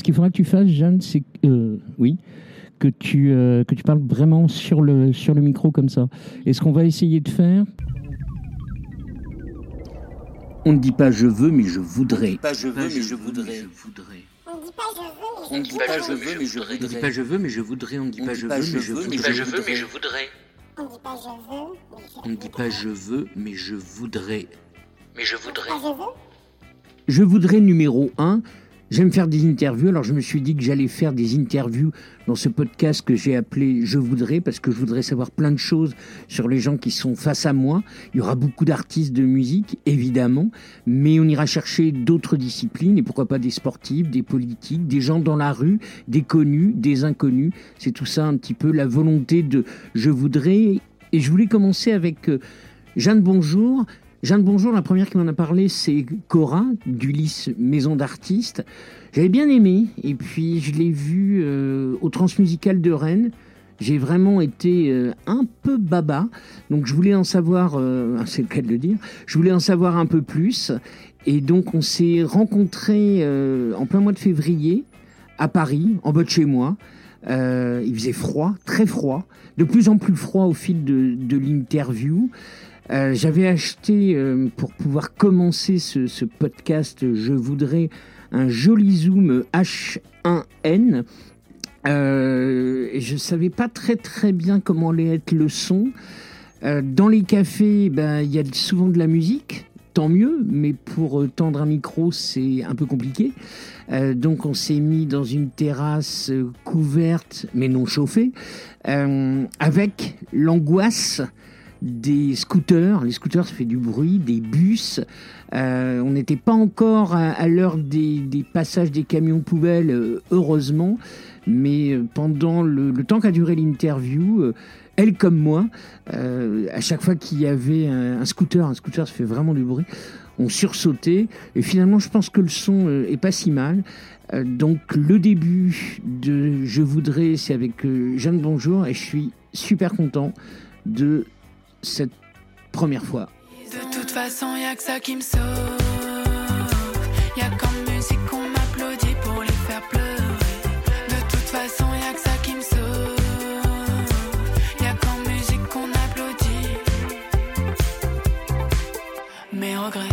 ce qu'il faudra que tu fasses, Jeanne, c'est euh, oui, que tu, euh, que tu parles vraiment sur le, sur le micro comme ça. Et ce qu'on va essayer de faire. On ne dit pas je veux, mais je voudrais. Pas je veux, mais je voudrais. On dit pas je veux, On ne dit pas je veux, mais je On ne dit voudrais. pas je veux, mais je voudrais. On ne dit pas je veux, je mais je voudrais. je veux, mais je voudrais. on dit pas je veux, mais je On ne dit pas je veux, mais je voudrais. Mais je voudrais. je voudrais numéro un. J'aime faire des interviews, alors je me suis dit que j'allais faire des interviews dans ce podcast que j'ai appelé Je voudrais, parce que je voudrais savoir plein de choses sur les gens qui sont face à moi. Il y aura beaucoup d'artistes de musique, évidemment, mais on ira chercher d'autres disciplines, et pourquoi pas des sportifs, des politiques, des gens dans la rue, des connus, des inconnus. C'est tout ça un petit peu la volonté de Je voudrais. Et je voulais commencer avec euh, Jeanne Bonjour. Jeanne Bonjour, la première qui m'en a parlé, c'est Cora, d'Ulysse Maison d'Artistes. J'avais bien aimé, et puis je l'ai vue euh, au Transmusical de Rennes. J'ai vraiment été euh, un peu baba, donc je voulais en savoir, euh, c'est le cas de le dire, je voulais en savoir un peu plus. Et donc on s'est rencontrés euh, en plein mois de février à Paris, en bas de chez moi. Euh, il faisait froid, très froid, de plus en plus froid au fil de, de l'interview. Euh, J'avais acheté, euh, pour pouvoir commencer ce, podcast, je voudrais un joli zoom H1N. Euh, je savais pas très très bien comment allait être le son. Dans les cafés, ben, il y a souvent de la musique, tant mieux, mais pour tendre un micro, c'est un peu compliqué. Donc on s'est mis dans une terrasse couverte, mais non chauffée, avec l'angoisse des scooters. Les scooters, ça fait du bruit, des bus. Euh, on n'était pas encore à, l'heure des, des passages des camions poubelles, euh, heureusement. Mais euh, pendant le, le temps qu'a duré l'interview, euh, elle comme moi, euh, à chaque fois qu'il y avait un, un scooter, un scooter, ça fait vraiment du bruit, on sursautait. Et finalement, je pense que le son est pas si mal. Donc le début de Je voudrais, c'est avec Jeanne Bonjour, et je suis super content de cette première fois. De toute façon, y a que ça qui me sauve. Y a comme musique qu'on m'applaudit pour les faire pleurer. De toute façon, y a que ça qui me sauve. Y a comme musique qu'on applaudit. Mes regrets,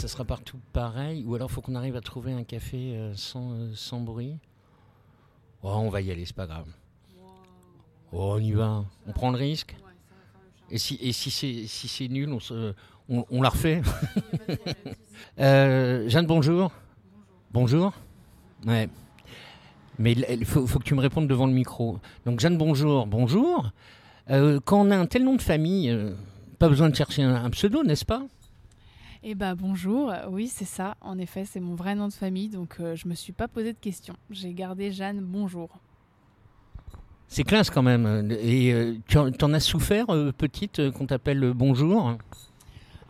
ça sera partout pareil, ou alors faut qu'on arrive à trouver un café euh, sans, euh, sans bruit. Oh, on va y aller, c'est pas grave. Oh, on y va, on prend le risque. Et si, et si c'est si nul, on, se, on, on la refait. Euh, Jeanne, bonjour. Bonjour. Ouais. Mais il il faut, faut que tu me répondes devant le micro. Donc Jeanne, bonjour. Bonjour. Euh, quand on a un tel nom de famille, euh, pas besoin de chercher un, un pseudo, n'est-ce pas? Eh bah bonjour, oui c'est ça, en effet c'est mon vrai nom de famille, donc euh, je me suis pas posé de questions. J'ai gardé Jeanne Bonjour. C'est classe quand même. Et euh, tu en, t'en as souffert, euh, petite, qu'on t'appelle bonjour?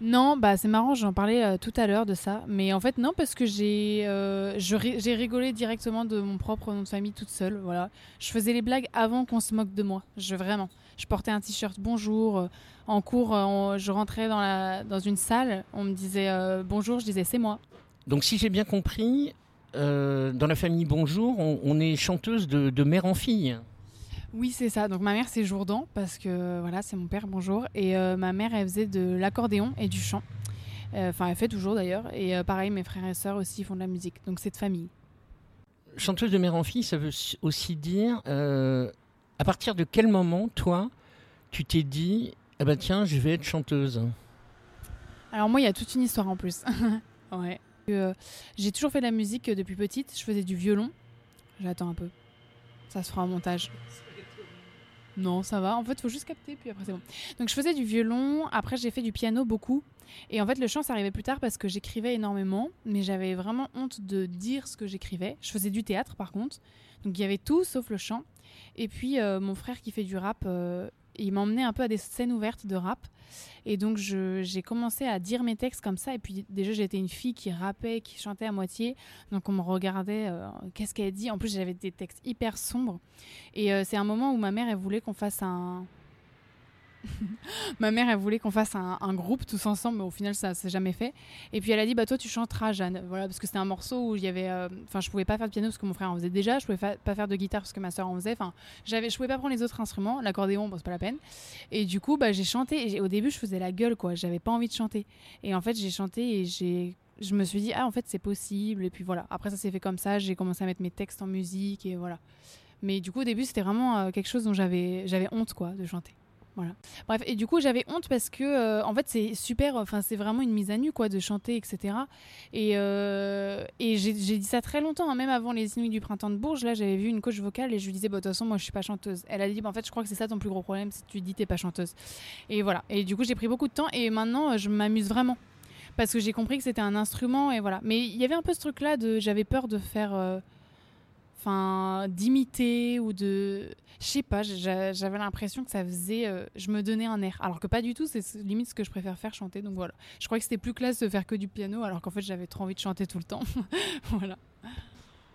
Non, bah c'est marrant, j'en parlais euh, tout à l'heure de ça, mais en fait non parce que j'ai euh, j'ai rigolé directement de mon propre nom de famille toute seule, voilà. Je faisais les blagues avant qu'on se moque de moi, je vraiment. Je portais un t-shirt bonjour, euh, en cours euh, on- je rentrais dans la dans une salle, on me disait euh, bonjour, je disais c'est moi. Donc si j'ai bien compris, euh, dans la famille Bonjour, on, on est chanteuse de, de mère en fille. Oui, c'est ça. Donc ma mère c'est Jourdan parce que voilà, c'est mon père, bonjour. Et euh, ma mère elle faisait de l'accordéon et du chant. Enfin, elle fait toujours d'ailleurs. Et pareil, mes frères et sœurs aussi font de la musique. Donc c'est de famille. Chanteuse de mère en fille, ça veut aussi dire, à partir de quel moment, toi, tu t'es dit, ah bah tiens, je vais être chanteuse Alors moi, il y a toute une histoire en plus. ouais. Euh, J'ai toujours fait de la musique euh, depuis petite. Je faisais du violon. J'attends un peu. Ça se fera en montage. Non, ça va. En fait, faut juste capter, puis après c'est bon. Donc je faisais du violon. Après, j'ai fait du piano beaucoup. Et en fait, le chant, ça arrivait plus tard parce que j'écrivais énormément, mais j'avais vraiment honte de dire ce que j'écrivais. Je faisais du théâtre, par contre. Donc il y avait tout sauf le chant. Et puis euh, mon frère qui fait du rap, il m'emmenait un peu à des scènes ouvertes de rap. Et donc, j'ai commencé à dire mes textes comme ça. Et puis, déjà, j'étais une fille qui rappait, qui chantait à moitié. Donc, on me regardait, euh, qu'est-ce qu'elle dit? En plus, j'avais des textes hyper sombres. Et euh, c'est un moment où ma mère, elle voulait qu'on fasse un. Ma mère, elle voulait qu'on fasse un, groupe tous ensemble, mais au final, ça s'est jamais fait. Et puis, elle a dit, bah, toi, tu chanteras, Jeanne. Voilà, parce que c'était un morceau où il y avait. euh, Enfin, je pouvais pas faire de piano parce que mon frère en faisait déjà. Je pouvais pas faire de guitare parce que ma soeur en faisait. Enfin, j'avais, je pouvais pas prendre les autres instruments. L'accordéon, bon, c'est pas la peine. Et du coup, bah, j'ai chanté. Et au début, je faisais la gueule, quoi. J'avais pas envie de chanter. Et en fait, j'ai chanté et j'ai. Je me suis dit, ah, en fait, c'est possible. Et puis voilà. Après, ça s'est fait comme ça. J'ai commencé à mettre mes textes en musique et voilà. Mais du coup, au début, c'était vraiment euh, quelque chose dont j'avais, j'avais honte, quoi, de chanter. Bref, et du coup, j'avais honte parce que, euh, en fait, c'est super. Enfin, c'est vraiment une mise à nu, quoi, de chanter, etc. Et, euh, et j'ai j'ai dit ça très longtemps, hein, même avant les Inuits du printemps de Bourges. Là, j'avais vu une coach vocale et je lui disais, bah, de toute façon, moi, je suis pas chanteuse. Elle a dit, bah, en fait, je crois que c'est ça ton plus gros problème, si tu dis t'es pas chanteuse. Et voilà. Et du coup, j'ai pris beaucoup de temps et maintenant, euh, je m'amuse vraiment. Parce que j'ai compris que c'était un instrument et voilà. Mais il y avait un peu ce truc-là de. J'avais peur de faire. euh, Enfin, d'imiter ou de. Je sais pas, j'a- j'avais l'impression que ça faisait. euh, je me donnais un air. Alors que pas du tout, c'est limite ce que je préfère faire chanter. Donc voilà. Je croyais que c'était plus classe de faire que du piano, alors qu'en fait, j'avais trop envie de chanter tout le temps. voilà.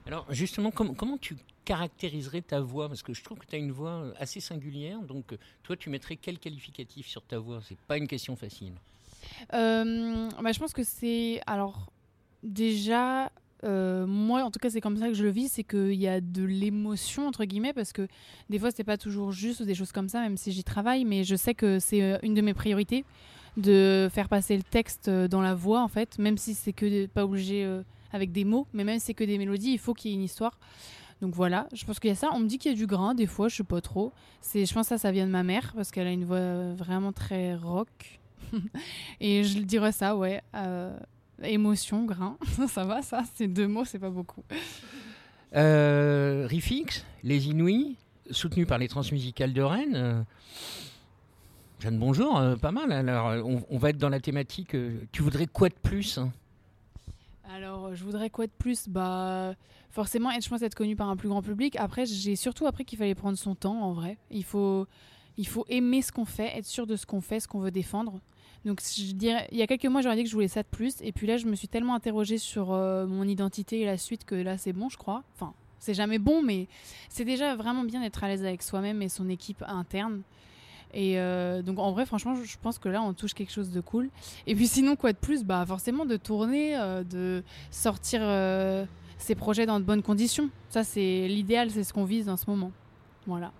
Alors justement, com- comment tu caractériserais ta voix? Parce que je trouve que tu as une voix euh, assez singulière. Donc euh, toi, tu mettrais quel qualificatif sur ta voix? C'est pas une question facile. Euh, bah, je pense que c'est. Alors, déjà, euh, moi, en tout cas, c'est comme ça que je le vis c'est qu'il y a de l'émotion, entre guillemets, parce que des fois, c'est pas toujours juste ou des choses comme ça, même si j'y travaille, mais je sais que c'est euh, une de mes priorités de faire passer le texte euh, dans la voix, en fait, même si c'est que pas obligé avec des mots, mais même si c'est que des mélodies, il faut qu'il y ait une histoire. Donc voilà, je pense qu'il y a ça. On me dit qu'il y a du grain, des fois, je sais pas trop. C'est, je pense que ça, ça vient de ma mère, parce qu'elle a une voix vraiment très rock. Et je dirais ça, ouais. Émotion, grain. ça va, ça C'est deux mots, c'est pas beaucoup. Euh, Rifix, les Inuits, soutenus par les Transmusicales de Rennes. euh, Jeanne, bonjour, euh, pas mal. Alors, euh, on, on va être dans la thématique. euh, tu voudrais quoi de plus hein? Alors, je voudrais quoi de plus? Bah, forcément, être, je pense être connu par un plus grand public. Après, j'ai surtout appris qu'il fallait prendre son temps, en vrai. Il faut, il faut aimer ce qu'on fait, être sûr de ce qu'on fait, ce qu'on veut défendre. Donc, je dirais, il y a quelques mois, j'aurais dit que je voulais ça de plus. Et puis là, je me suis tellement interrogée sur euh, mon identité et la suite que là, c'est bon, je crois. Enfin, c'est jamais bon, mais c'est déjà vraiment bien d'être à l'aise avec soi-même et son équipe interne. Et euh, donc, en vrai, franchement, je pense que là, on touche quelque chose de cool. Et puis, sinon, quoi de plus? Bah, forcément, de tourner, euh, de sortir ses projets dans de bonnes conditions. Ça, c'est l'idéal, c'est ce qu'on vise en ce moment. Voilà.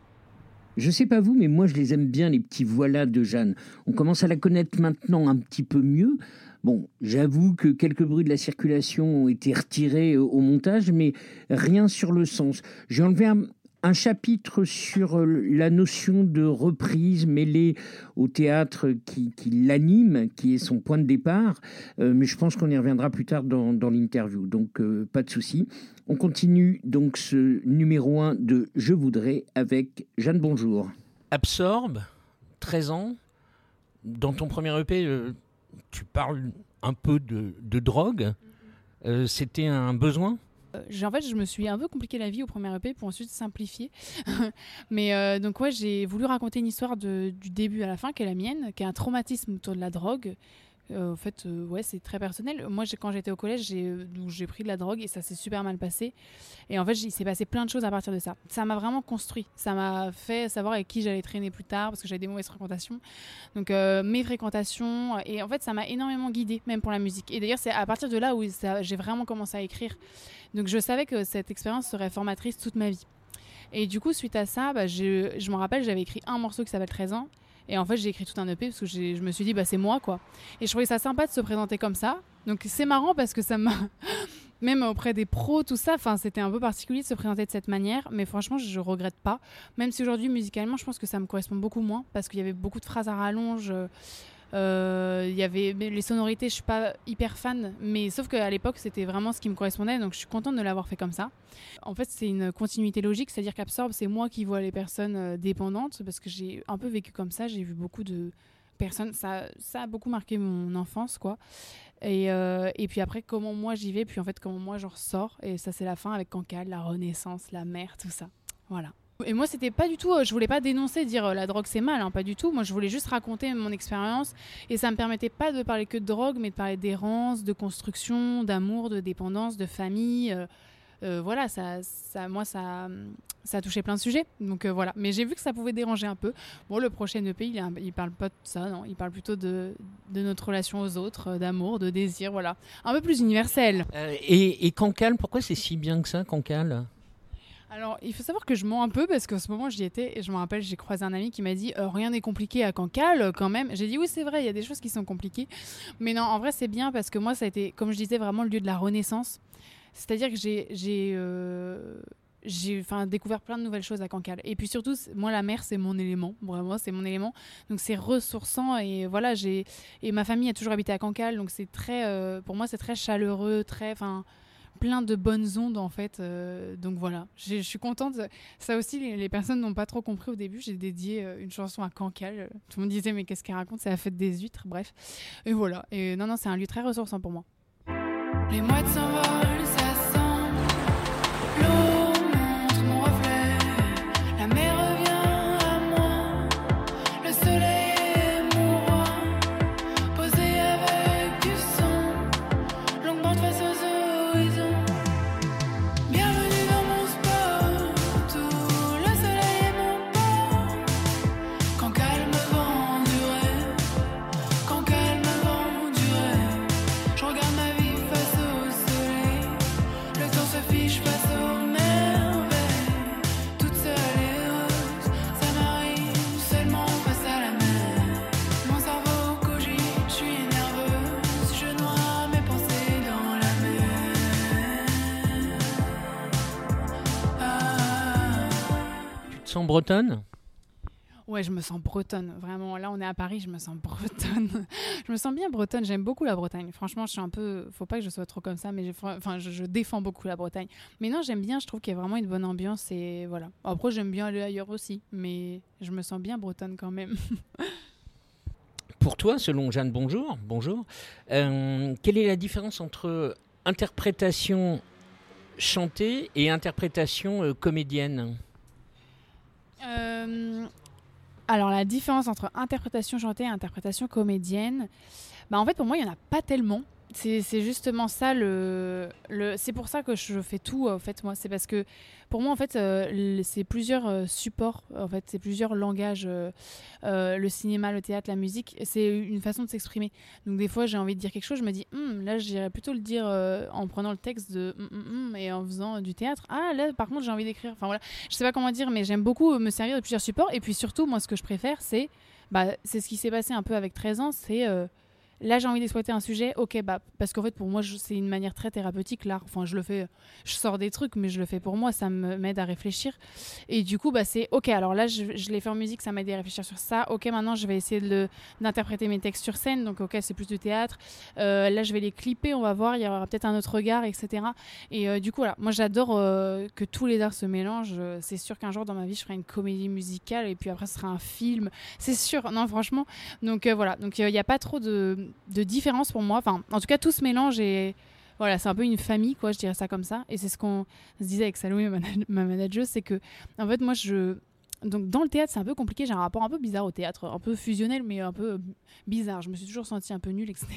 Je sais pas vous, mais moi je les aime bien, les petits voilà de Jeanne. On commence à la connaître maintenant un petit peu mieux. Bon, j'avoue que quelques bruits de la circulation ont été retirés euh, au montage, mais rien sur le sens. J'ai enlevé un, un chapitre sur euh, la notion de reprise mêlée au théâtre qui, qui l'anime, qui est son point de départ, Euh, mais je pense qu'on y reviendra plus tard dans, dans l'interview, donc euh, pas de souci. On continue donc ce numéro 1 de Je voudrais avec Jeanne Bonjour. Absorbe, 13 ans. Dans ton premier EP, tu parles un peu de, de drogue. C'était un besoin? En fait, je me suis un peu compliqué la vie au premier EP pour ensuite simplifier. Mais euh, donc, ouais, j'ai voulu raconter une histoire du début à la fin, qui est la mienne, qui est un traumatisme autour de la drogue. Euh, en fait, euh, ouais, c'est très personnel. Moi, quand j'étais au collège, j'ai euh, j'ai pris de la drogue et ça s'est super mal passé. Et en fait, il s'est passé plein de choses à partir de ça. Ça m'a vraiment construit. Ça m'a fait savoir avec qui j'allais traîner plus tard parce que j'avais des mauvaises fréquentations. Donc, mes fréquentations. Et en fait, ça m'a énormément guidée, même pour la musique. Et d'ailleurs, c'est à partir de là où j'ai vraiment commencé à écrire. Donc, je savais que cette expérience serait formatrice toute ma vie. Et du coup, suite à ça, bah, je, je me rappelle, j'avais écrit un morceau qui s'appelle 13 ans. Et en fait, j'ai écrit tout un EP parce que je me suis dit, bah, c'est moi, quoi. Et je trouvais ça sympa de se présenter comme ça. Donc, c'est marrant parce que ça m'a. Même auprès des pros, tout ça, c'était un peu particulier de se présenter de cette manière. Mais franchement, je regrette pas. Même si aujourd'hui, musicalement, je pense que ça me correspond beaucoup moins parce qu'il y avait beaucoup de phrases à rallonge. Euh, il y avait les sonorités, je suis pas hyper fan, mais sauf qu'à l'époque c'était vraiment ce qui me correspondait, donc je suis contente de l'avoir fait comme ça. En fait, c'est une continuité logique, c'est-à-dire qu'Absorbe, c'est moi qui vois les personnes euh, dépendantes parce que j'ai un peu vécu comme ça, j'ai vu beaucoup de personnes, ça, ça a beaucoup marqué mon enfance, quoi. Et, euh, et puis après, comment moi j'y vais, puis en fait, comment moi j'en ressors, et ça, c'est la fin avec Cancale, la renaissance, la mer, tout ça. Voilà. Et moi, c'était pas du tout. euh, je voulais pas dénoncer, dire euh, la drogue c'est mal, hein, pas du tout. Moi, je voulais juste raconter mon expérience. Et ça me permettait pas de parler que de drogue, mais de parler d'errance, de construction, d'amour, de dépendance, de famille. euh, voilà, ça, ça, moi, ça, ça a plein de sujets. Donc voilà. Mais j'ai vu que ça pouvait déranger un peu. Bon, le prochain EP, il, il parle pas de ça, non. Il parle plutôt de, notre relation aux autres, d'amour, de désir, voilà. Un peu plus universel. Et, et Cancale, pourquoi c'est si bien que ça, Cancale? Alors, il faut savoir que je mens un peu parce qu'en ce moment, j'y étais et je me rappelle, j'ai croisé un ami qui m'a dit euh, Rien n'est compliqué à Cancale euh, quand même. J'ai dit Oui, c'est vrai, il y a des choses qui sont compliquées. Mais non, en vrai, c'est bien parce que moi, ça a été, comme je disais, vraiment le lieu de la renaissance. C'est-à-dire que j'ai. euh, découvert plein de nouvelles choses à Cancale. Et puis surtout, moi, la mer, c'est mon élément. Vraiment, c'est mon élément. Donc, c'est ressourçant. Et voilà, j'ai. Et ma famille a toujours habité à Cancale. Donc, c'est très. pour moi, c'est très chaleureux, très. Enfin, plein de bonnes ondes en fait. Euh, donc voilà, je suis contente. Ça aussi, les, personnes n'ont pas trop compris au début. J'ai dédié euh, une chanson à Cancale. Tout le monde disait mais qu'est-ce qu'elle raconte? C'est la fête des huîtres, bref. Et voilà. Et non non, c'est un lieu très ressourçant pour moi. Les mouettes s'envolent, sens bretonne? Ouais, je me sens bretonne. Vraiment, là, on est à Paris, je me sens bretonne. je me sens bien bretonne. J'aime beaucoup la Bretagne. Franchement, je suis un peu. Faut pas que je sois trop comme ça, mais enfin, je, je défends beaucoup la Bretagne. Mais non, j'aime bien. Je trouve qu'il y a vraiment une bonne ambiance et voilà. Après, j'aime bien aller ailleurs aussi, mais je me sens bien bretonne quand même. Pour toi, selon Jeanne Bonjour, bonjour, euh, quelle est la différence entre interprétation chantée et interprétation euh, comédienne? Alors, la différence entre interprétation chantée et interprétation comédienne, bah, en fait, pour moi, il n'y en a pas tellement. C'est justement ça c'est pour ça que je fais tout en fait moi. C'est parce que pour moi en fait euh, c'est plusieurs euh, supports en fait. C'est plusieurs langages euh, le cinéma le théâtre la musique. C'est une façon de s'exprimer. Donc des fois j'ai envie de dire quelque chose je me dis Hum, là j'irais plutôt le dire en prenant le texte de hum, hum, hum et en faisant du théâtre. Ah là par contre j'ai envie d'écrire. Enfin voilà. Je sais pas comment dire, mais j'aime beaucoup me servir de plusieurs supports. Et puis surtout, moi, ce que je préfère, c'est bah, c'est ce qui s'est passé un peu avec 13 ans. C'est là, j'ai envie d'exploiter un sujet. Ok, bah, parce qu'en fait, pour moi, c'est une manière très thérapeutique, l'art. Enfin, je le fais, je sors des trucs, mais je le fais pour moi. Ça m'aide à réfléchir. Et du coup, bah, c'est ok. Alors là, je, je l'ai fait en musique, ça m'a aidé à réfléchir sur ça. Ok, maintenant, je vais essayer de d'interpréter mes textes sur scène. Donc, ok, c'est plus du théâtre. Euh, là, je vais les clipper, on va voir. Il y aura peut-être un autre regard, etc. Et euh, du coup, voilà, moi j'adore euh, que tous les arts se mélangent. C'est sûr qu'un jour dans ma vie, je ferai une comédie musicale et puis après, ce sera un film. C'est sûr, non, franchement. Donc voilà, donc il n'y a pas trop de, de différence pour moi. Enfin, en tout cas, tout se mélange et voilà, c'est un peu une famille, quoi, je dirais ça comme ça. Et c'est ce qu'on se disait avec Salomé, ma, mana- ma manageuse, c'est que, en fait, moi, je. Donc, dans le théâtre, c'est un peu compliqué. J'ai un rapport un peu bizarre au théâtre, un peu fusionnel, mais un peu bizarre. Je me suis toujours sentie un peu nulle, etc.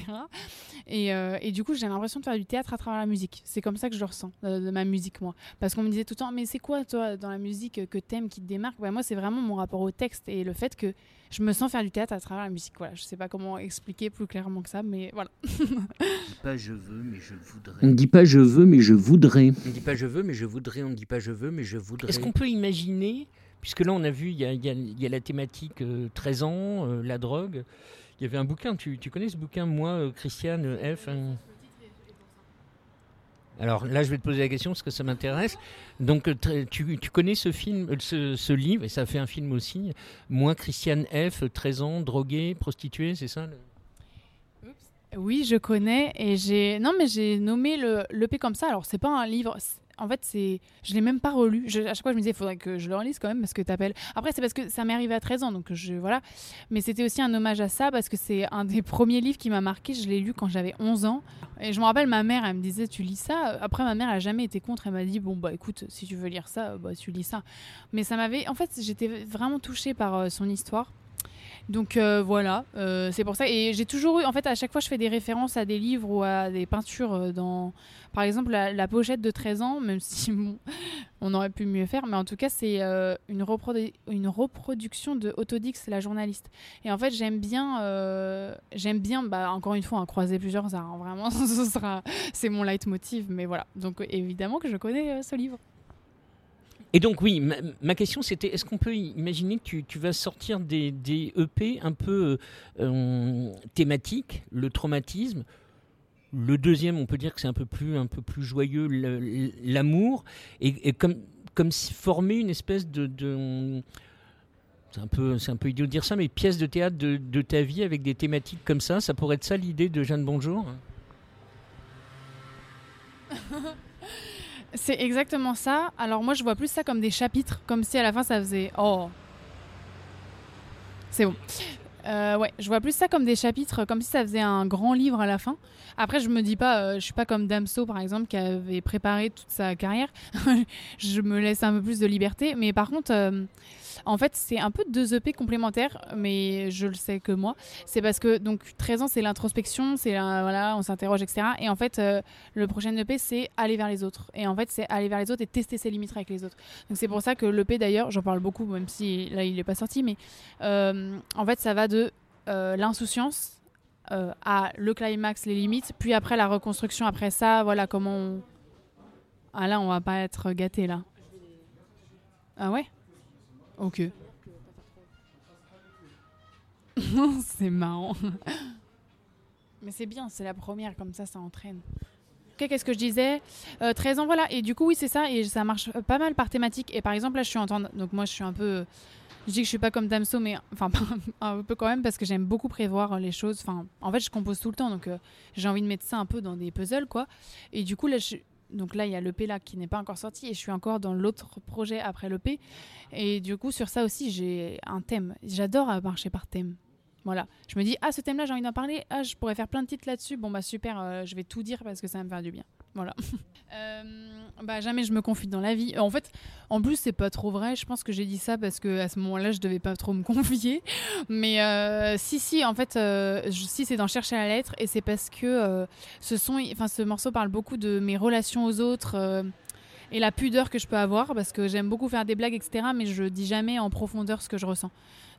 Et, euh, et du coup, j'ai l'impression de faire du théâtre à travers la musique. C'est comme ça que je le ressens, euh, de ma musique, moi. Parce qu'on me disait tout le temps, mais c'est quoi, toi, dans la musique que t'aimes, qui te démarque? Ouais, Moi, c'est vraiment mon rapport au texte et le fait que je me sens faire du théâtre à travers la musique. Voilà, je sais pas comment expliquer plus clairement que ça, mais voilà. Pas je veux, mais je voudrais. On ne dit pas je veux, mais je voudrais. On ne dit pas je veux, mais je voudrais. On ne dit pas je veux, mais je voudrais. Est-ce qu'on peut imaginer, puisque là on a vu, il y a, la thématique euh, 13 ans, euh, la drogue. Il y avait un bouquin, tu, connais ce bouquin, moi, euh, Christiane euh, F hein? Alors là, je vais te poser la question parce que ça m'intéresse. Donc, euh, tu, connais ce film, euh, ce, livre, et ça fait un film aussi. Moi, Christiane F, 13 ans, droguée, prostituée, c'est ça le- Oui, je connais et j'ai non mais j'ai nommé le l'EP comme ça. Alors c'est pas un livre. En fait, c'est, je l'ai même pas relu. Je- à chaque fois, je me disais, il faudrait que je le relise quand même parce que t'appelles. Après, c'est parce que ça m'est arrivé à 13 ans, donc je voilà. Mais c'était aussi un hommage à ça parce que c'est un des premiers livres qui m'a marqué. Je l'ai lu quand j'avais 11 ans. Et je me rappelle, ma mère, elle me disait, tu lis ça? Après, ma mère, elle a jamais été contre. Elle m'a dit, bon bah écoute, si tu veux lire ça, bah tu lis ça. Mais ça m'avait, en fait, j'étais vraiment touchée par euh, son histoire. Donc euh, voilà, euh, c'est pour ça. Et j'ai toujours eu, en fait, à chaque fois, je fais des références à des livres ou à des peintures euh, dans, par exemple, la, pochette de 13 ans, même si bon, on aurait pu mieux faire, mais en tout cas, c'est une, une reproduction de Autodix, la journaliste. Et en fait, j'aime bien, j'aime bien, bah, encore une fois, hein, croiser plusieurs arts. hein, vraiment, ce sera, c'est mon leitmotiv. Mais voilà, donc évidemment que je connais ce livre. Et donc oui, ma, question c'était, est-ce qu'on peut imaginer que tu, vas sortir des, EP un peu euh, thématiques, le traumatisme? Le deuxième, on peut dire que c'est un peu plus, un peu plus joyeux, l'amour, et, comme, comme former une espèce de, c'est un peu, c'est un peu idiot de dire ça, mais pièce de théâtre de ta vie avec des thématiques comme ça, ça pourrait être ça l'idée de Jeanne Bonjour? C'est exactement ça. Alors moi, je vois plus ça comme des chapitres, comme si à la fin ça faisait oh. C'est bon. Euh, ouais, je vois plus ça comme des chapitres, comme si ça faisait un grand livre à la fin. Après, je me dis pas, euh, je suis pas comme Damso par exemple qui avait préparé toute sa carrière. je me laisse un peu plus de liberté, mais par contre, euh, en fait, c'est un peu deux EP complémentaires, mais je le sais que moi. C'est parce que donc 13 ans, c'est l'introspection, c'est voilà, on s'interroge, etc. Et en fait, euh, le prochain EP, c'est aller vers les autres. Et en fait, c'est aller vers les autres et tester ses limites avec les autres. Donc c'est pour ça que l'EP, d'ailleurs, j'en parle beaucoup, même si là, il n'est pas sorti, mais euh, en fait, ça va de euh, l'insouciance à le climax, les limites, puis après la reconstruction, après ça, voilà comment on... Ah là, on va pas être gâté là. Ah ouais? Ok. c'est marrant. Mais c'est bien, c'est la première, comme ça, ça entraîne. Ok, qu'est-ce que je disais? Euh, 13 ans, voilà. Et du coup, oui, c'est ça. Et ça marche euh, pas mal par thématique. Et par exemple, là, je suis en train de- Donc, moi, je suis un peu. Je dis que je suis pas comme Damso, mais. Enfin, un peu quand même, parce que j'aime beaucoup prévoir les choses. Enfin, en fait, je compose tout le temps. Donc, euh, j'ai envie de mettre ça un peu dans des puzzles, quoi. Et du coup, là, je. Donc là, il y a l'EP là qui n'est pas encore sorti et je suis encore dans l'autre projet après l'EP. Et du coup, sur ça aussi, j'ai un thème. J'adore marcher par thème. Voilà. Je me dis, ah, ce thème-là, j'ai envie d'en parler. Ah, je pourrais faire plein de titres là-dessus. Bon, bah super, euh, je vais tout dire parce que ça va me faire du bien. Voilà. Euh, bah, jamais je me confie dans la vie. En fait, en plus, c'est pas trop vrai. Je pense que j'ai dit ça parce que à ce moment-là, je devais pas trop me confier. Mais euh, si, si, en fait, euh, si, c'est d'en chercher la lettre. Et c'est parce que euh, ce, son, enfin, ce morceau parle beaucoup de mes relations aux autres. Et la pudeur que je peux avoir parce que j'aime beaucoup faire des blagues etc mais je dis jamais en profondeur ce que je ressens.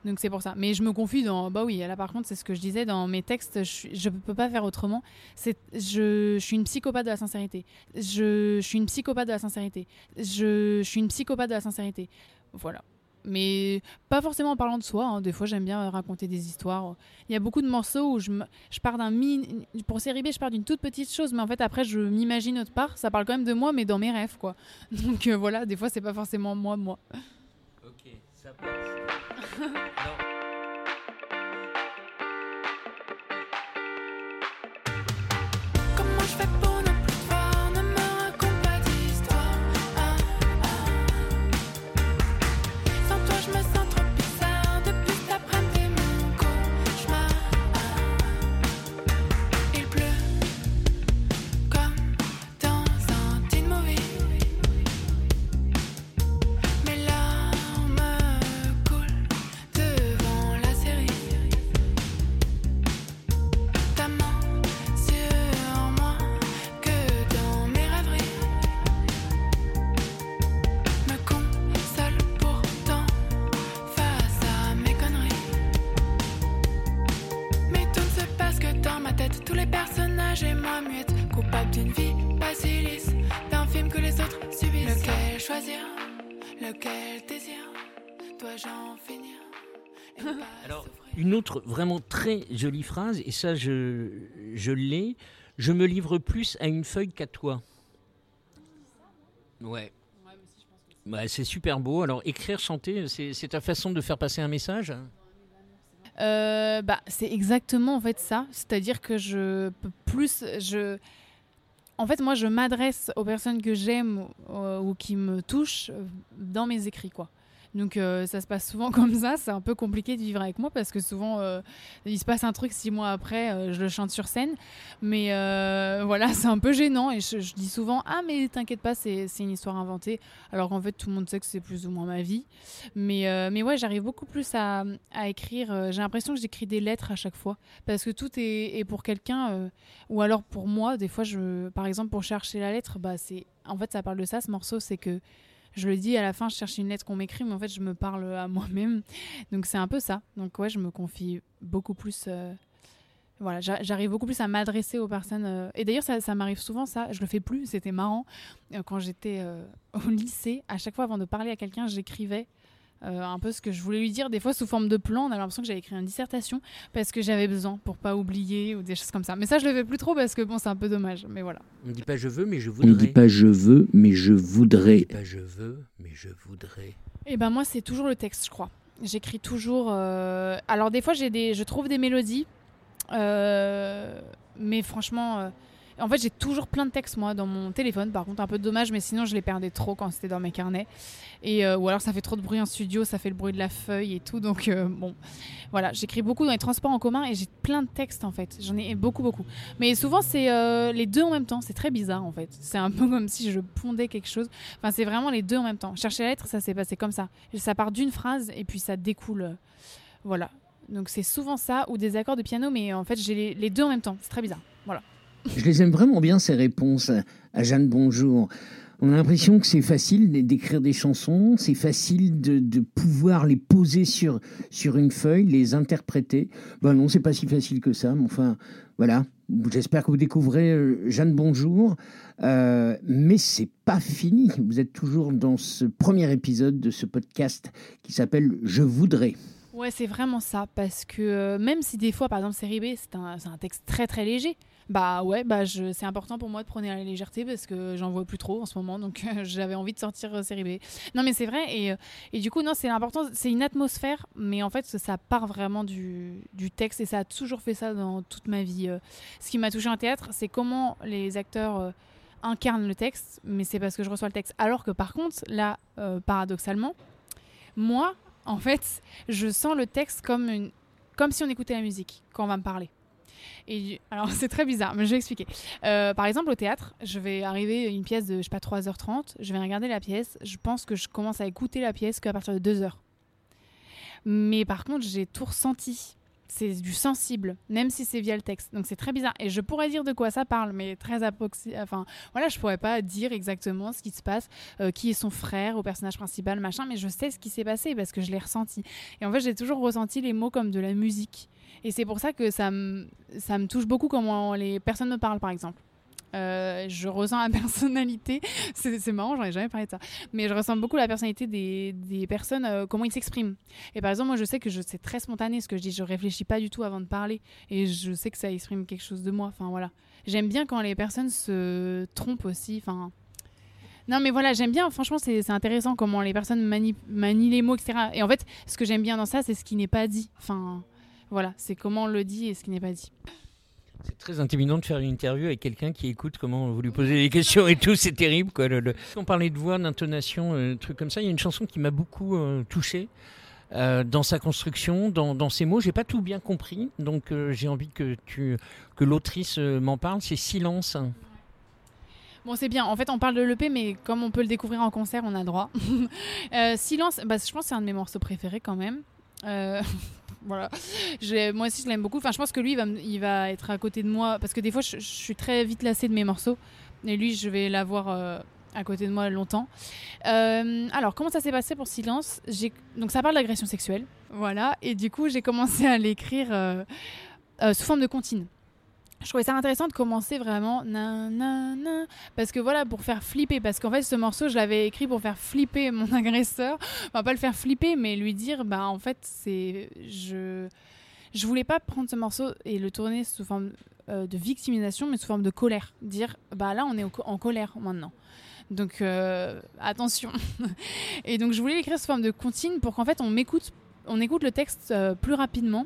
Donc c'est pour ça. Mais je me confie dans bah oui là par contre c'est ce que je disais dans mes textes je, je peux pas faire autrement. C'est je, je suis une psychopathe de la sincérité. Je, je suis une psychopathe de la sincérité. Je, je suis une psychopathe de la sincérité. Voilà mais pas forcément en parlant de soi hein. des fois j'aime bien raconter des histoires il y a beaucoup de morceaux où je, je pars d'un mini pour série B je pars d'une toute petite chose mais en fait après je m'imagine autre part ça parle quand même de moi mais dans mes rêves quoi donc euh, voilà des fois c'est pas forcément moi moi Ok, ça passe. choisir, lequel désir, dois-je en finir et ne pas Alors, Une autre vraiment très jolie phrase, et ça je, je l'ai, je me livre plus à une feuille qu'à toi. Ouais. Ouais, c'est super beau. Alors écrire, chanter, c'est c'est ta façon de faire passer un message? Euh, bah, c'est exactement en fait ça. C'est-à-dire que je peux plus. Je... en fait, moi, je m'adresse aux personnes que j'aime euh, ou qui me touchent euh, dans mes écrits, quoi. Donc euh, ça se passe souvent comme ça, c'est un peu compliqué de vivre avec moi parce que souvent euh, il se passe un truc six mois après, euh, je le chante sur scène. Mais voilà, c'est un peu gênant et je, dis souvent Ah mais t'inquiète pas, c'est une histoire inventée. Alors qu'en fait tout le monde sait que c'est plus ou moins ma vie. Mais, mais ouais, j'arrive beaucoup plus à, à écrire. J'ai l'impression que j'écris des lettres à chaque fois parce que tout est, est pour quelqu'un ou alors pour moi. Des fois, je, par exemple, pour chercher la lettre, bah en fait ça parle de ça ce morceau, c'est que je le dis à la fin, je cherche une lettre qu'on m'écrit, mais en fait, je me parle à moi-même. Donc, c'est un peu ça. Donc, ouais, je me confie beaucoup plus. euh, Voilà, j'a- j'arrive beaucoup plus à m'adresser aux personnes. euh, Et d'ailleurs, ça, ça m'arrive souvent, ça. Je le fais plus, c'était marrant. Euh, Quand j'étais au lycée, à chaque fois, avant de parler à quelqu'un, j'écrivais. Euh, un peu ce que je voulais lui dire, des fois sous forme de plan, on a l'impression que j'avais écrit une dissertation parce que j'avais besoin pour pas oublier ou des choses comme ça. Mais ça, je le fais plus trop parce que bon, c'est un peu dommage. Mais voilà. On ne dit pas je veux, mais je On voudrais. ne dit pas je veux, mais je On voudrais. dit pas je veux, mais je voudrais. Eh ben moi c'est toujours le texte je crois. J'écris toujours. euh, Alors des fois j'ai des, je trouve des mélodies, euh, mais franchement, euh, en fait j'ai toujours plein de textes moi dans mon téléphone. Par contre un peu dommage, mais sinon je les perdais trop quand c'était dans mes carnets. Et euh, ou alors ça fait trop de bruit en studio, ça fait le bruit de la feuille et tout. Donc euh, bon, voilà, j'écris beaucoup dans les transports en commun et j'ai plein de textes en fait. J'en ai beaucoup beaucoup. Mais souvent c'est euh, les deux en même temps. C'est très bizarre en fait. C'est un peu comme si je pondais quelque chose. Enfin, c'est vraiment les deux en même temps. Chercher la lettre, ça s'est passé comme ça. Ça part d'une phrase et puis ça découle. Voilà. Donc c'est souvent ça ou des accords de piano, mais en fait j'ai les deux en même temps. C'est très bizarre. Voilà. Je les aime vraiment bien, ces réponses à, Jeanne Bonjour. On a l'impression que c'est facile d'écrire des chansons, c'est facile de, de pouvoir les poser sur, sur une feuille, les interpréter. Ben non, c'est pas si facile que ça, mais enfin, voilà. J'espère que vous découvrez euh, Jeanne Bonjour. Euh, mais c'est pas fini. Vous êtes toujours dans ce premier épisode de ce podcast qui s'appelle Je voudrais. Ouais, c'est vraiment ça. Parce que euh, même si des fois, par exemple, série B, c'est un, un texte très très léger, bah ouais, bah c'est important pour moi de prendre la légèreté parce que j'en vois plus trop en ce moment. Donc j'avais envie de sortir euh, série B. Non, mais c'est vrai. Et, euh, et du coup, non, c'est important. C'est une atmosphère, mais en fait, ça, part vraiment du, du texte et ça a toujours fait ça dans toute ma vie. euh. Ce qui m'a touché en théâtre, c'est comment les acteurs. incarnent le texte, mais c'est parce que je reçois le texte. Alors que par contre, là, paradoxalement, moi, en fait, je sens le texte comme, une, comme si on écoutait la musique quand on va me parler. Alors, c'est très bizarre, mais je vais expliquer. Euh, par exemple, au théâtre, je vais arriver à une pièce de, je sais pas, 3h30, je vais regarder la pièce, je pense que je commence à écouter la pièce qu'à partir de 2h. Mais par contre, j'ai tout ressenti. C'est du sensible, même si c'est via le texte. Donc c'est très bizarre. Et je pourrais dire de quoi ça parle, mais très approximé. Enfin, voilà, je pourrais pas dire exactement ce qui se passe, euh, qui est son frère au personnage principal, machin, mais je sais ce qui s'est passé parce que je l'ai ressenti. Et en fait, j'ai toujours ressenti les mots comme de la musique. Et c'est pour ça que ça me, ça me touche beaucoup comment les personnes me parlent, par exemple. Euh, je ressens la personnalité, c'est marrant, j'en ai jamais parlé de ça, mais je ressens beaucoup la personnalité des, des personnes, euh, comment ils s'expriment. Et par exemple, moi je sais que c'est très spontané ce que je dis, je réfléchis pas du tout avant de parler, et je sais que ça exprime quelque chose de moi. Enfin voilà, j'aime bien quand les personnes se trompent aussi. Enfin, non, mais voilà, j'aime bien, franchement, c'est c'est intéressant comment les personnes manient, manient les mots, etc. Et en fait, ce que j'aime bien dans ça, c'est ce qui n'est pas dit. Enfin, voilà, c'est comment on le dit et ce qui n'est pas dit. C'est très intimidant de faire une interview avec quelqu'un qui écoute comment vous lui posez des questions et tout, c'est terrible. Quoi, le- le- On parlait de voix, d'intonation, euh, trucs comme ça. Il y a une chanson qui m'a beaucoup euh, touché euh, dans sa construction, dans, dans ses mots. J'ai pas tout bien compris, donc euh, j'ai envie que, tu, que l'autrice euh, m'en parle. C'est Silence. Bon, c'est bien. En fait, on parle de l'EP, mais comme on peut le découvrir en concert, on a droit. Euh, Silence, bah, je pense que c'est un de mes morceaux préférés quand même. Voilà. Moi aussi, je l'aime beaucoup. Enfin, je pense que lui, il va, il va être à côté de moi. Parce que des fois, je, suis très vite lassée de mes morceaux. Et lui, je vais l'avoir euh, à côté de moi longtemps. Euh, alors, comment ça s'est passé pour Silence? Donc, ça parle d'agression sexuelle. Voilà. Et du coup, j'ai commencé à l'écrire euh, sous forme de comptine. Je trouvais ça intéressant de commencer vraiment na, na, na, parce que voilà pour faire flipper. Parce qu'en fait ce morceau je l'avais écrit pour faire flipper mon agresseur. Enfin pas le faire flipper mais lui dire bah en fait c'est je je voulais pas prendre ce morceau et le tourner sous forme euh, de victimisation mais sous forme de colère. Dire bah là on est en colère maintenant. Donc euh, attention. Et donc je voulais l'écrire sous forme de comptine pour qu'en fait on m'écoute on écoute le texte euh, plus rapidement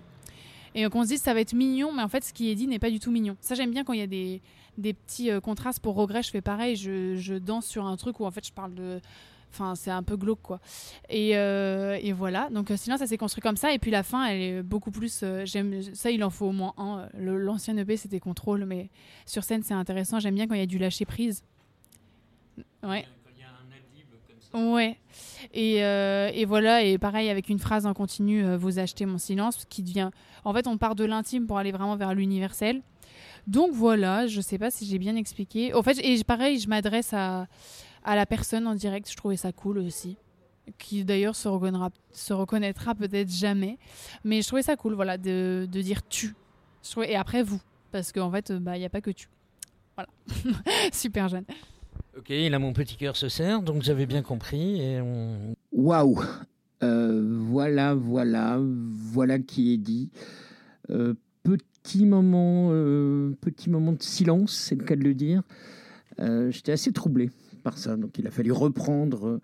et qu'on se dise ça va être mignon, mais en fait, ce qui est dit n'est pas du tout mignon. Ça, j'aime bien quand il y a des, des petits euh, contrastes. Pour Regret, je fais pareil, je, je danse sur un truc où en fait, je parle de. Enfin, c'est un peu glauque, quoi. Et, euh, et voilà. Donc, euh, sinon, ça s'est construit comme ça. Et puis, la fin, elle est beaucoup plus. j'aime Ça, il en faut au moins un. L'ancien EP, c'était contrôle, mais sur scène, c'est intéressant. J'aime bien quand il y a du lâcher prise. Ouais. Ouais. Et, euh, et voilà, et pareil avec une phrase en continu, euh, vous achetez mon silence, qui devient. En fait, on part de l'intime pour aller vraiment vers l'universel. Donc voilà, je sais pas si j'ai bien expliqué. En fait, et pareil, je m'adresse à, à la personne en direct, je trouvais ça cool aussi. Qui d'ailleurs se reconnaîtra, se reconnaîtra peut-être jamais. Mais je trouvais ça cool, voilà, de, de dire tu. Et après vous. Parce qu'en fait, il n'y a pas que tu. Voilà. Super jeune. Ok, là mon petit cœur se serre, donc j'avais bien compris. Et. Waouh Euh, Voilà, voilà, voilà qui est dit. Euh, petit moment, euh, petit moment de silence, c'est le cas de le dire. J'étais assez troublé par ça, donc il a fallu reprendre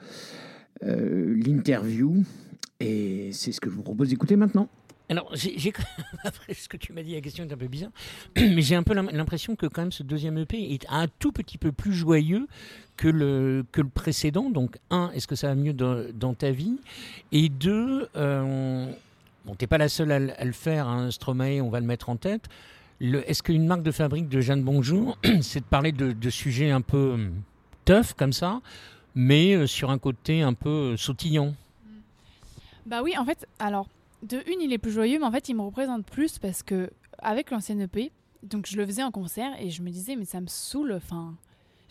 l'interview, et c'est ce que je vous propose d'écouter maintenant. Alors, après ce que tu m'as dit, la question est un peu bizarre, mais j'ai un peu l'im- l'impression que quand même ce deuxième EP est un tout petit peu plus joyeux que le, que le précédent. Donc, un, est-ce que ça va mieux dans, ta vie? Et deux, euh, bon, t'es pas la seule à, le- faire, hein, Stromae, on va le mettre en tête. Est-ce qu'une marque de fabrique de Jeanne Bonjour, c'est de parler de, de sujets un peu hum, tough comme ça, mais euh, sur un côté un peu euh, sautillant? Bah oui, en fait, alors, de une, il est plus joyeux, mais en fait, il me représente plus parce que, avec l'ancienne EP, donc je le faisais en concert et je me disais, mais ça me saoule, enfin,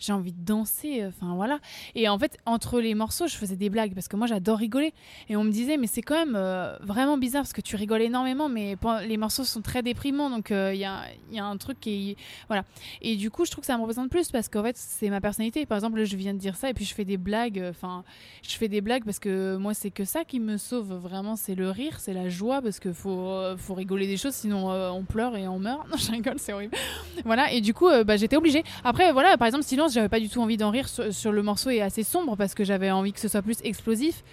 j'ai envie de danser, enfin voilà. Et en fait, entre les morceaux, je faisais des blagues parce que moi, j'adore rigoler. Et on me disait, mais c'est quand même euh, vraiment bizarre parce que tu rigoles énormément, mais les morceaux sont très déprimants, donc euh, il y, a, y a un truc qui. Voilà. Et du coup, je trouve que ça me représente plus parce qu'en fait, c'est ma personnalité. Par exemple, je viens de dire ça et puis je fais des blagues, enfin je fais des blagues parce que moi c'est que ça qui me sauve vraiment c'est le rire c'est la joie parce que faut euh, faut rigoler des choses sinon euh, on pleure et on meurt non je rigole c'est horrible voilà et du coup euh, bah, j'étais obligée après voilà par exemple silence j'avais pas du tout envie d'en rire sur, le morceau est assez sombre parce que j'avais envie que ce soit plus explosif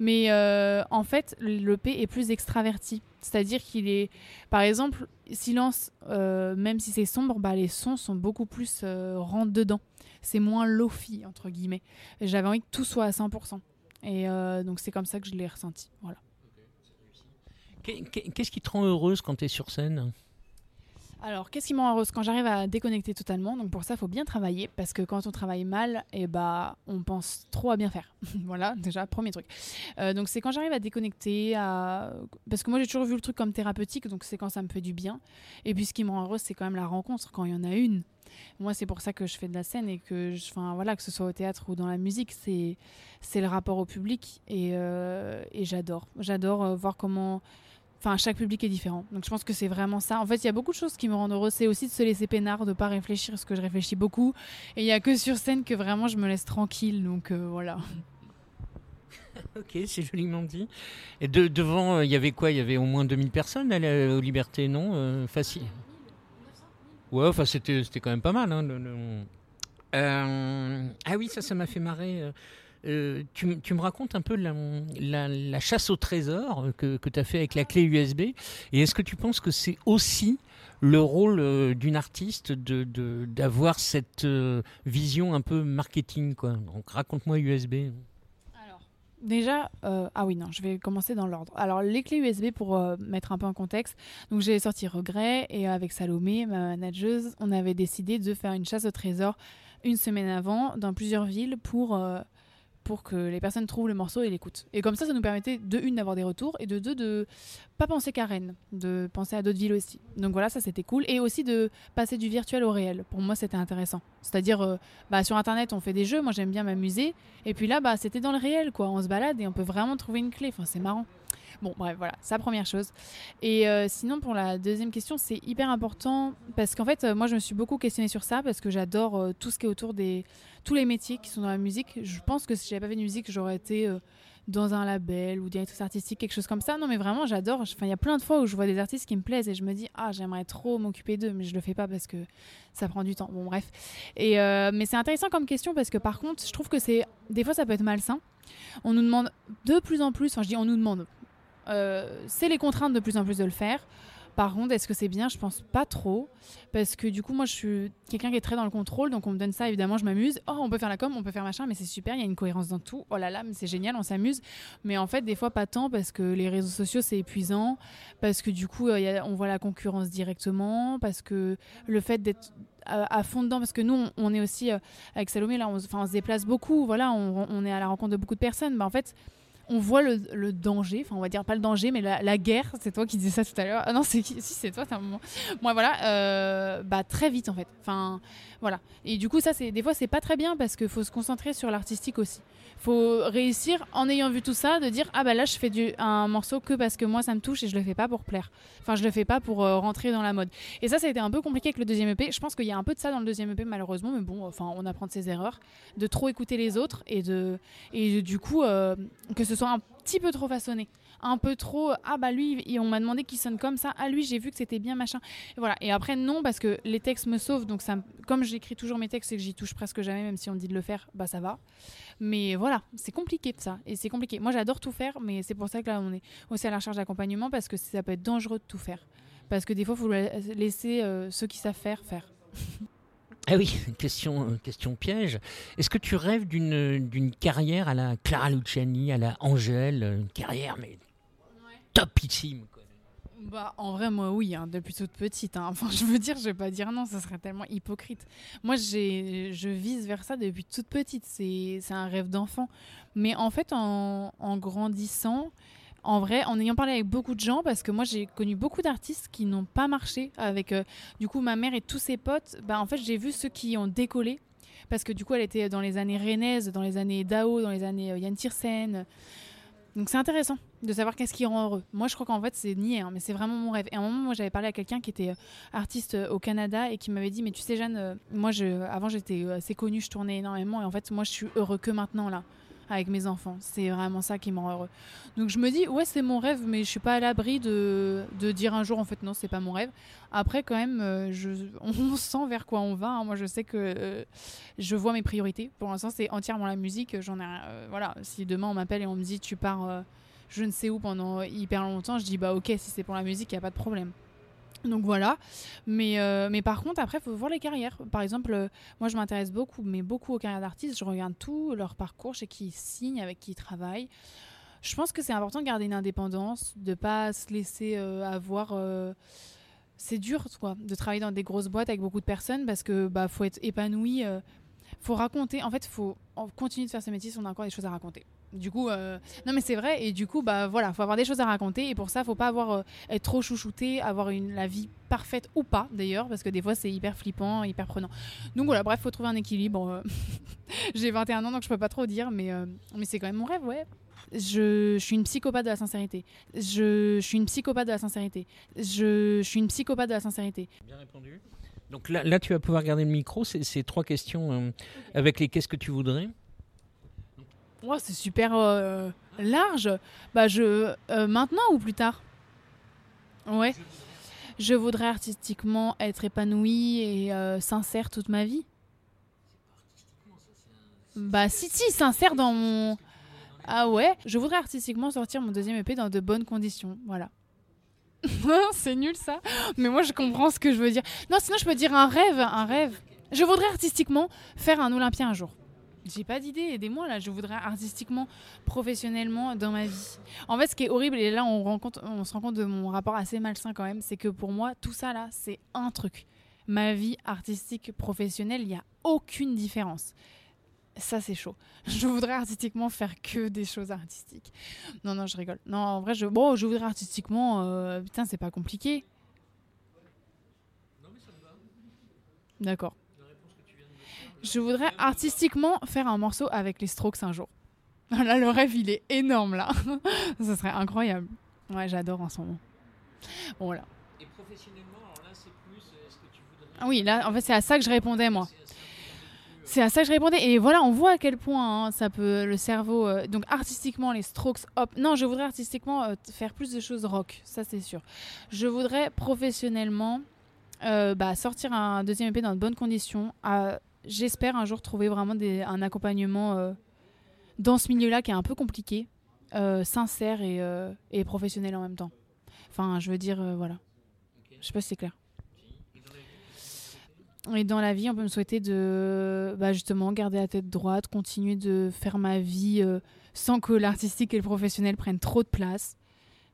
mais euh, en fait le P est plus extraverti c'est-à-dire qu'il est par exemple silence euh, même si c'est sombre bah, les sons sont beaucoup plus euh, dedans c'est moins lofi entre guillemets j'avais envie que tout soit à 100%. Et euh, donc c'est comme ça que je l'ai ressenti. Voilà. Qu'est- qu'est- Qu'est-ce qui te rend heureuse quand tu es sur scène? Alors, qu'est-ce qui me rend heureuse quand j'arrive à déconnecter totalement? Donc pour ça, il faut bien travailler parce que quand on travaille mal, et bah, on pense trop à bien faire. voilà, déjà premier truc. Euh, donc c'est quand j'arrive à déconnecter, à... parce que moi j'ai toujours vu le truc comme thérapeutique, donc c'est quand ça me fait du bien. Et puis ce qui me rend heureuse, c'est quand même la rencontre quand il y en a une. Moi, c'est pour ça que je fais de la scène et que, je, enfin voilà, que ce soit au théâtre ou dans la musique, c'est c'est le rapport au public et, euh, et j'adore. J'adore euh, voir comment Enfin, chaque public est différent. Donc, je pense que c'est vraiment ça. En fait, il y a beaucoup de choses qui me rendent heureuse. C'est aussi de se laisser peinard, de pas réfléchir, parce que je réfléchis beaucoup. Et il y a que sur scène que vraiment je me laisse tranquille. Donc, euh, voilà. Ok, c'est joliment dit. Et de, devant, euh, il y avait quoi? Il y avait au moins 2000 personnes à la- aux Libertés, non? Euh, Facile. Ouais, enfin, c'était quand même pas mal. hein, Euh, ah oui, ça, ça m'a fait marrer. Euh, tu, me racontes un peu la, chasse au trésor euh, que, tu as fait avec la clé USB. Et est-ce que tu penses que c'est aussi le rôle euh, d'une artiste de- d'avoir cette vision un peu marketing quoi? Donc raconte-moi USB. Déjà, ah oui, non, je vais commencer dans l'ordre. Alors, les clés USB pour mettre un peu en contexte. Donc, j'ai sorti Regret et avec Salomé, ma manageuse, on avait décidé de faire une chasse au trésor une semaine avant dans plusieurs villes pour, pour que les personnes trouvent le morceau et l'écoutent. Et comme ça, ça nous permettait de une d'avoir des retours et de deux de pas penser qu'à Rennes, de penser à d'autres villes aussi. Donc voilà, ça c'était cool. Et aussi de passer du virtuel au réel. Pour moi, c'était intéressant. C'est-à-dire, euh, bah, sur Internet, on fait des jeux, moi j'aime bien m'amuser. Et puis là, bah, c'était dans le réel, quoi. On se balade et on peut vraiment trouver une clé. Enfin, c'est marrant. Bon, bref, voilà, ça première chose. Et euh, sinon, pour la deuxième question, c'est hyper important parce qu'en fait, euh, moi, je me suis beaucoup questionnée sur ça parce que j'adore euh, tout ce qui est autour des tous les métiers qui sont dans la musique. Je pense que si j'avais pas fait de musique, j'aurais été dans un label ou directrice artistique, quelque chose comme ça. Non, mais vraiment, j'adore. Enfin, il y a plein de fois où je vois des artistes qui me plaisent et je me dis, ah, j'aimerais trop m'occuper d'eux, mais je le fais pas parce que ça prend du temps. Bon, bref. Et mais c'est intéressant comme question parce que par contre, je trouve que c'est des fois ça peut être malsain. On nous demande de plus en plus, enfin, je dis on nous demande, c'est les contraintes de plus en plus de le faire Par contre, est-ce que c'est bien? Je pense pas trop. Parce que du coup, moi, je suis quelqu'un qui est très dans le contrôle. Donc, on me donne ça, évidemment, je m'amuse. Oh, on peut faire la com, on peut faire machin, mais c'est super, il y a une cohérence dans tout. Oh là là, mais c'est génial, on s'amuse. Mais en fait, des fois, pas tant parce que les réseaux sociaux, c'est épuisant. Parce que du coup, euh, on voit la concurrence directement. Parce que le fait d'être à, à fond dedans, parce que nous, on, est aussi euh, avec Salomé, là, on, on se déplace beaucoup. Voilà, on, est à la rencontre de beaucoup de personnes. Bah, en fait, on voit le, danger, enfin on va dire pas le danger, mais la, guerre, c'est toi qui disais ça tout à l'heure. Ah non, c'est Si, c'est toi, t'as un moment. Moi, voilà, euh, bah très vite en fait. Enfin, voilà. Et du coup, ça, c'est des fois, c'est pas très bien parce qu'il faut se concentrer sur l'artistique aussi. Faut réussir en ayant vu tout ça, de dire ah bah là, je fais du, un morceau que parce que moi ça me touche et je le fais pas pour plaire. Enfin, je le fais pas pour euh, rentrer dans la mode. Et ça, ça a été un peu compliqué avec le deuxième EP. Je pense qu'il y a un peu de ça dans le deuxième EP malheureusement, mais bon, enfin, on apprend de ses erreurs, de trop écouter les autres et de et du coup euh, que ce soit un petit peu trop façonné. Un peu trop ah bah lui il- on m'a demandé qu'il sonne comme ça. Ah lui j'ai vu que c'était bien machin. Et voilà. Et après non parce que les textes me sauvent. Donc ça me- comme j'écris toujours mes textes et que j'y touche presque jamais même si on me dit de le faire bah ça va. Mais voilà c'est compliqué ça. Et c'est compliqué. Moi j'adore tout faire mais c'est pour ça que là on est aussi à la recherche d'accompagnement parce que ça peut être dangereux de tout faire. Parce que des fois faut la- laisser euh, ceux qui savent faire faire Ah oui, question, question piège. Est-ce que tu rêves d'une d'une carrière à la Clara Luciani, à la Angèle, une carrière mais topissime quoi. Bah, en vrai, moi, oui, hein, depuis toute petite. hein. Enfin, je veux dire, je vais pas dire non, ça serait tellement hypocrite. Moi, j'ai, je vise vers ça depuis toute petite. C'est, c'est un rêve d'enfant. Mais en fait, en grandissant, en vrai, en ayant parlé avec beaucoup de gens, parce que moi, j'ai connu beaucoup d'artistes qui n'ont pas marché avec, euh, du coup, ma mère et tous ses potes. Bah, en fait, j'ai vu ceux qui ont décollé. Parce que du coup, elle était dans les années rennaises, dans les années Dao, dans les années euh, Yann Tiersen. Donc c'est intéressant de savoir qu'est-ce qui rend heureux. Moi, je crois qu'en fait, c'est niais, hein, mais c'est vraiment mon rêve. Et à un moment, moi, j'avais parlé à quelqu'un qui était euh, artiste euh, au Canada et qui m'avait dit, mais tu sais, Jeanne, moi, je, avant, j'étais assez connue, je tournais énormément, et en fait, moi, je suis heureux que maintenant, là, avec mes enfants. C'est vraiment ça qui me rend heureux. Donc je me dis, ouais, c'est mon rêve, mais je suis pas à l'abri de, de dire un jour, en fait, non, c'est pas mon rêve. Après, quand même, euh, je, on sent vers quoi on va. hein. Moi, je sais que euh, je vois mes priorités. Pour l'instant, c'est entièrement la musique. J'en ai, euh, voilà. Si demain on m'appelle et on me dit, tu pars, je ne sais où pendant hyper longtemps, je dis, bah ok, si c'est pour la musique, il y a pas de problème. Donc voilà, mais, euh, mais par contre, après, il faut voir les carrières. Par exemple, euh, moi, je m'intéresse beaucoup, mais beaucoup aux carrières d'artistes. Je regarde tout, leur parcours, sais qui ils signent, avec qui ils travaillent. Je pense que c'est important de garder une indépendance, de pas se laisser euh, avoir. c'est dur, quoi, de travailler dans des grosses boîtes avec beaucoup de personnes parce que bah faut être épanoui, faut raconter. En fait, faut continuer de faire ce métier si on a encore des choses à raconter. Du coup, euh, non mais c'est vrai et du coup bah voilà, faut avoir des choses à raconter et pour ça faut pas avoir euh, être trop chouchouté, avoir une la vie parfaite ou pas d'ailleurs parce que des fois c'est hyper flippant, hyper prenant. Donc voilà, bref, faut trouver un équilibre. euh. J'ai 21 ans donc je peux pas trop dire mais mais c'est quand même mon rêve, ouais. Je, je suis une psychopathe de la sincérité. Je, je suis une psychopathe de la sincérité. Je, je suis une psychopathe de la sincérité. Bien répondu. Donc là, là, tu vas pouvoir garder le micro. C'est trois questions avec les qu'est-ce que tu voudrais? Oh, c'est super euh, large. Bah je euh, maintenant ou plus tard? Ouais. Je voudrais artistiquement être épanouie et euh, sincère toute ma vie. Bah si si sincère dans mon ah ouais. Je voudrais artistiquement sortir mon deuxième EP dans de bonnes conditions. Voilà. c'est nul ça. Mais moi je comprends ce que je veux dire. Non sinon je peux dire un rêve, un rêve. Je voudrais artistiquement faire un Olympien un jour. J'ai pas d'idée, aidez-moi là. Je voudrais artistiquement, professionnellement dans ma vie. En fait, ce qui est horrible, et là on, rencontre, on se rend compte de mon rapport assez malsain quand même, c'est que pour moi, tout ça là, c'est un truc. Ma vie artistique, professionnelle, il n'y a aucune différence. Ça, c'est chaud. Je voudrais artistiquement faire que des choses artistiques. Non, non, je rigole. Non, en vrai, je, bon, je voudrais artistiquement. euh, putain, c'est pas compliqué. D'accord. Je voudrais artistiquement faire un morceau avec les Strokes un jour. Là, le rêve, il est énorme, là. Ça serait incroyable. Ouais, j'adore en ce moment. Bon, voilà. Et professionnellement, alors là, c'est plus. Est-ce que tu voudrais. Ah oui, là, en fait, c'est à ça que je répondais, moi. C'est à ça que je répondais. Et voilà, on voit à quel point hein, ça peut, le cerveau. euh, donc, artistiquement, les strokes, hop. Non, je voudrais artistiquement euh, faire plus de choses rock. Ça, c'est sûr. Je voudrais professionnellement euh, bah, sortir un deuxième EP dans de bonnes conditions. à- J'espère un jour trouver vraiment un accompagnement euh, dans ce milieu-là qui est un peu compliqué, euh, sincère et, euh, et professionnel en même temps. Enfin, je veux dire, voilà. Je sais pas si c'est clair. Et dans la vie, on peut me souhaiter de bah, justement garder la tête droite, continuer de faire ma vie sans que l'artistique et le professionnel prennent trop de place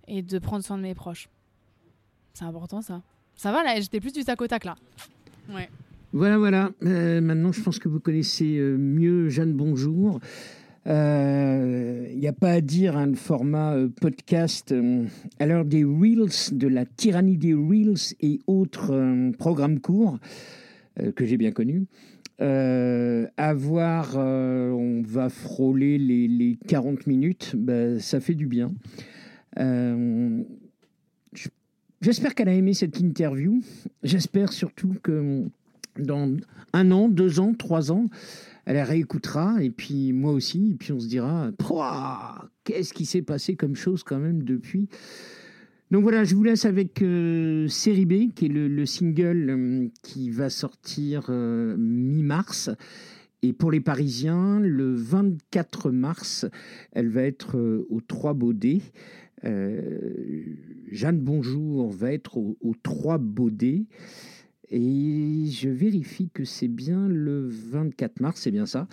et de prendre soin de mes proches. C'est important ça. Ça va là, j'étais plus du tac au tac là. Ouais. Voilà, voilà. Euh, maintenant, je pense que vous connaissez euh, mieux Jeanne Bonjour. Il n'y a pas à dire, hein, le format euh, podcast, euh, à l'heure des Reels, de la tyrannie des Reels et autres euh, programmes courts euh, que j'ai bien connus. Euh, avoir, euh, on va frôler les, les 40 minutes, bah, ça fait du bien. Euh, je- J'espère qu'elle a aimé cette interview. J'espère surtout que dans un an, deux ans, trois ans, elle réécoutera et puis moi aussi, et puis on se dira, qu'est-ce qui s'est passé comme chose quand même depuis. Donc voilà, je vous laisse avec euh, Série B, qui est le, le single euh, qui va sortir euh, mi-mars. Et pour les Parisiens, le 24 mars, elle va être euh, au Trois Baudets. Jeanne Bonjour va être au, au Trois Baudets. Et je vérifie que c'est bien le 24 mars, c'est bien ça.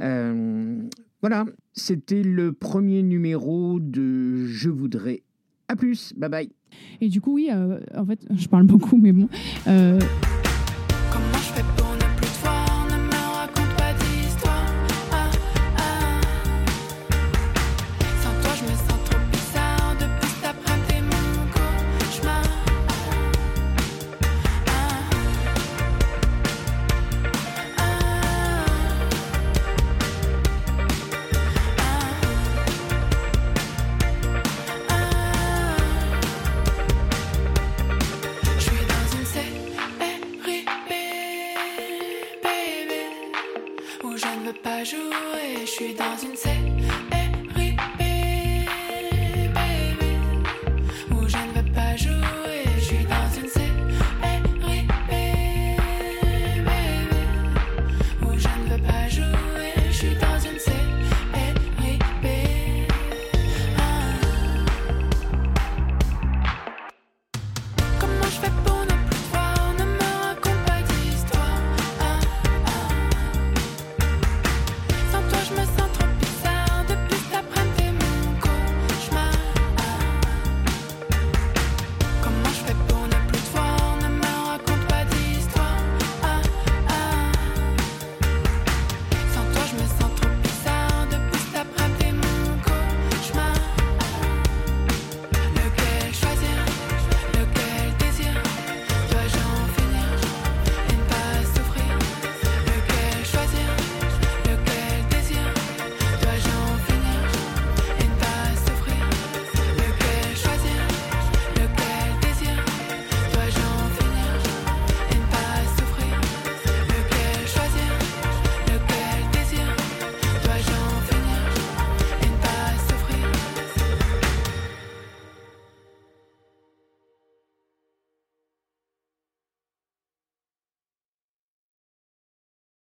Euh, voilà, c'était le premier numéro de Je voudrais. À plus, bye bye. Et du coup, oui, euh, en fait, je parle beaucoup, mais bon. euh,